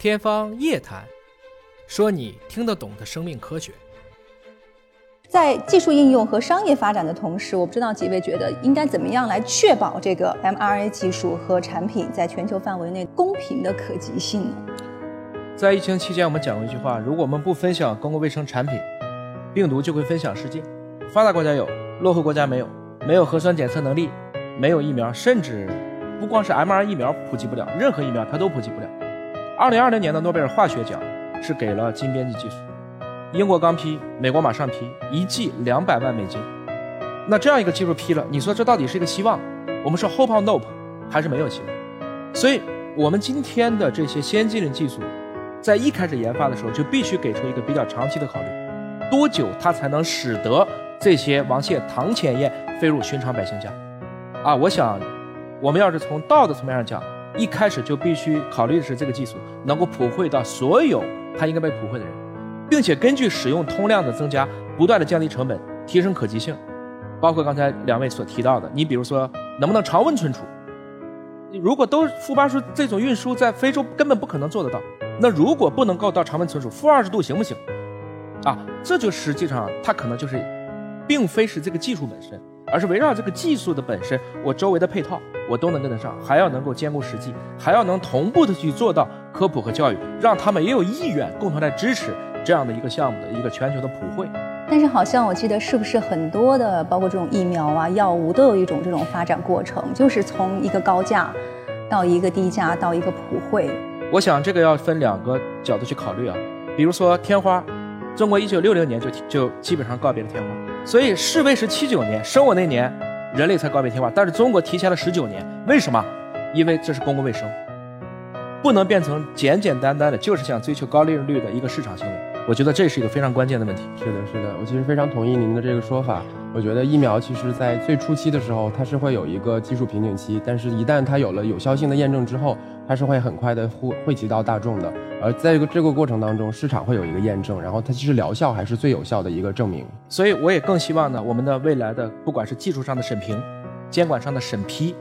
天方夜谭，说你听得懂的生命科学。在技术应用和商业发展的同时，我不知道几位觉得应该怎么样来确保这个 mRNA 技术和产品在全球范围内公平的可及性呢？在疫情期间，我们讲过一句话：如果我们不分享公共卫生产品，病毒就会分享世界。发达国家有，落后国家没有；没有核酸检测能力，没有疫苗，甚至不光是 mRNA 疫苗普及不了，任何疫苗它都普及不了。二零二零年的诺贝尔化学奖是给了基因编辑技术。英国刚批，美国马上批，一剂两百万美金。那这样一个技术批了，你说这到底是一个希望？我们说 hope or nope，还是没有希望？所以，我们今天的这些先进的技术，在一开始研发的时候，就必须给出一个比较长期的考虑，多久它才能使得这些王谢堂前燕飞入寻常百姓家？啊，我想，我们要是从道的层面上讲，一开始就必须考虑的是这个技术能够普惠到所有它应该被普惠的人。并且根据使用通量的增加，不断的降低成本，提升可及性，包括刚才两位所提到的，你比如说能不能常温存储？如果都负八十这种运输在非洲根本不可能做得到，那如果不能够到常温存储，负二十度行不行？啊，这就实际上它可能就是，并非是这个技术本身，而是围绕这个技术的本身，我周围的配套我都能跟得上，还要能够兼顾实际，还要能同步的去做到科普和教育，让他们也有意愿共同来支持。这样的一个项目的一个全球的普惠，但是好像我记得是不是很多的，包括这种疫苗啊、药物都有一种这种发展过程，就是从一个高价到一个低价到一个普惠。我想这个要分两个角度去考虑啊，比如说天花，中国一九六零年就就基本上告别了天花，所以世卫是七九年生我那年，人类才告别天花，但是中国提前了十九年，为什么？因为这是公共卫生，不能变成简简单单的就是想追求高利润率的一个市场行为。我觉得这是一个非常关键的问题。是的，是的，我其实非常同意您的这个说法。我觉得疫苗其实在最初期的时候，它是会有一个技术瓶颈期，但是一旦它有了有效性的验证之后，它是会很快的惠惠及到大众的。而在这个这个过程当中，市场会有一个验证，然后它其实疗效还是最有效的一个证明。所以我也更希望呢，我们的未来的不管是技术上的审评、监管上的审批，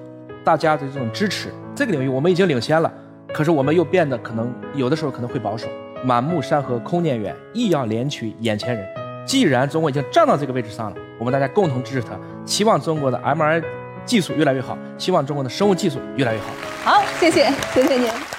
大家的这种支持，这个领域我们已经领先了，可是我们又变得可能有的时候可能会保守。满目山河空念远，亦要怜取眼前人。既然中国已经站到这个位置上了，我们大家共同支持它，希望中国的 mRNA 技术越来越好，希望中国的生物技术越来越好。好，谢谢，谢谢您。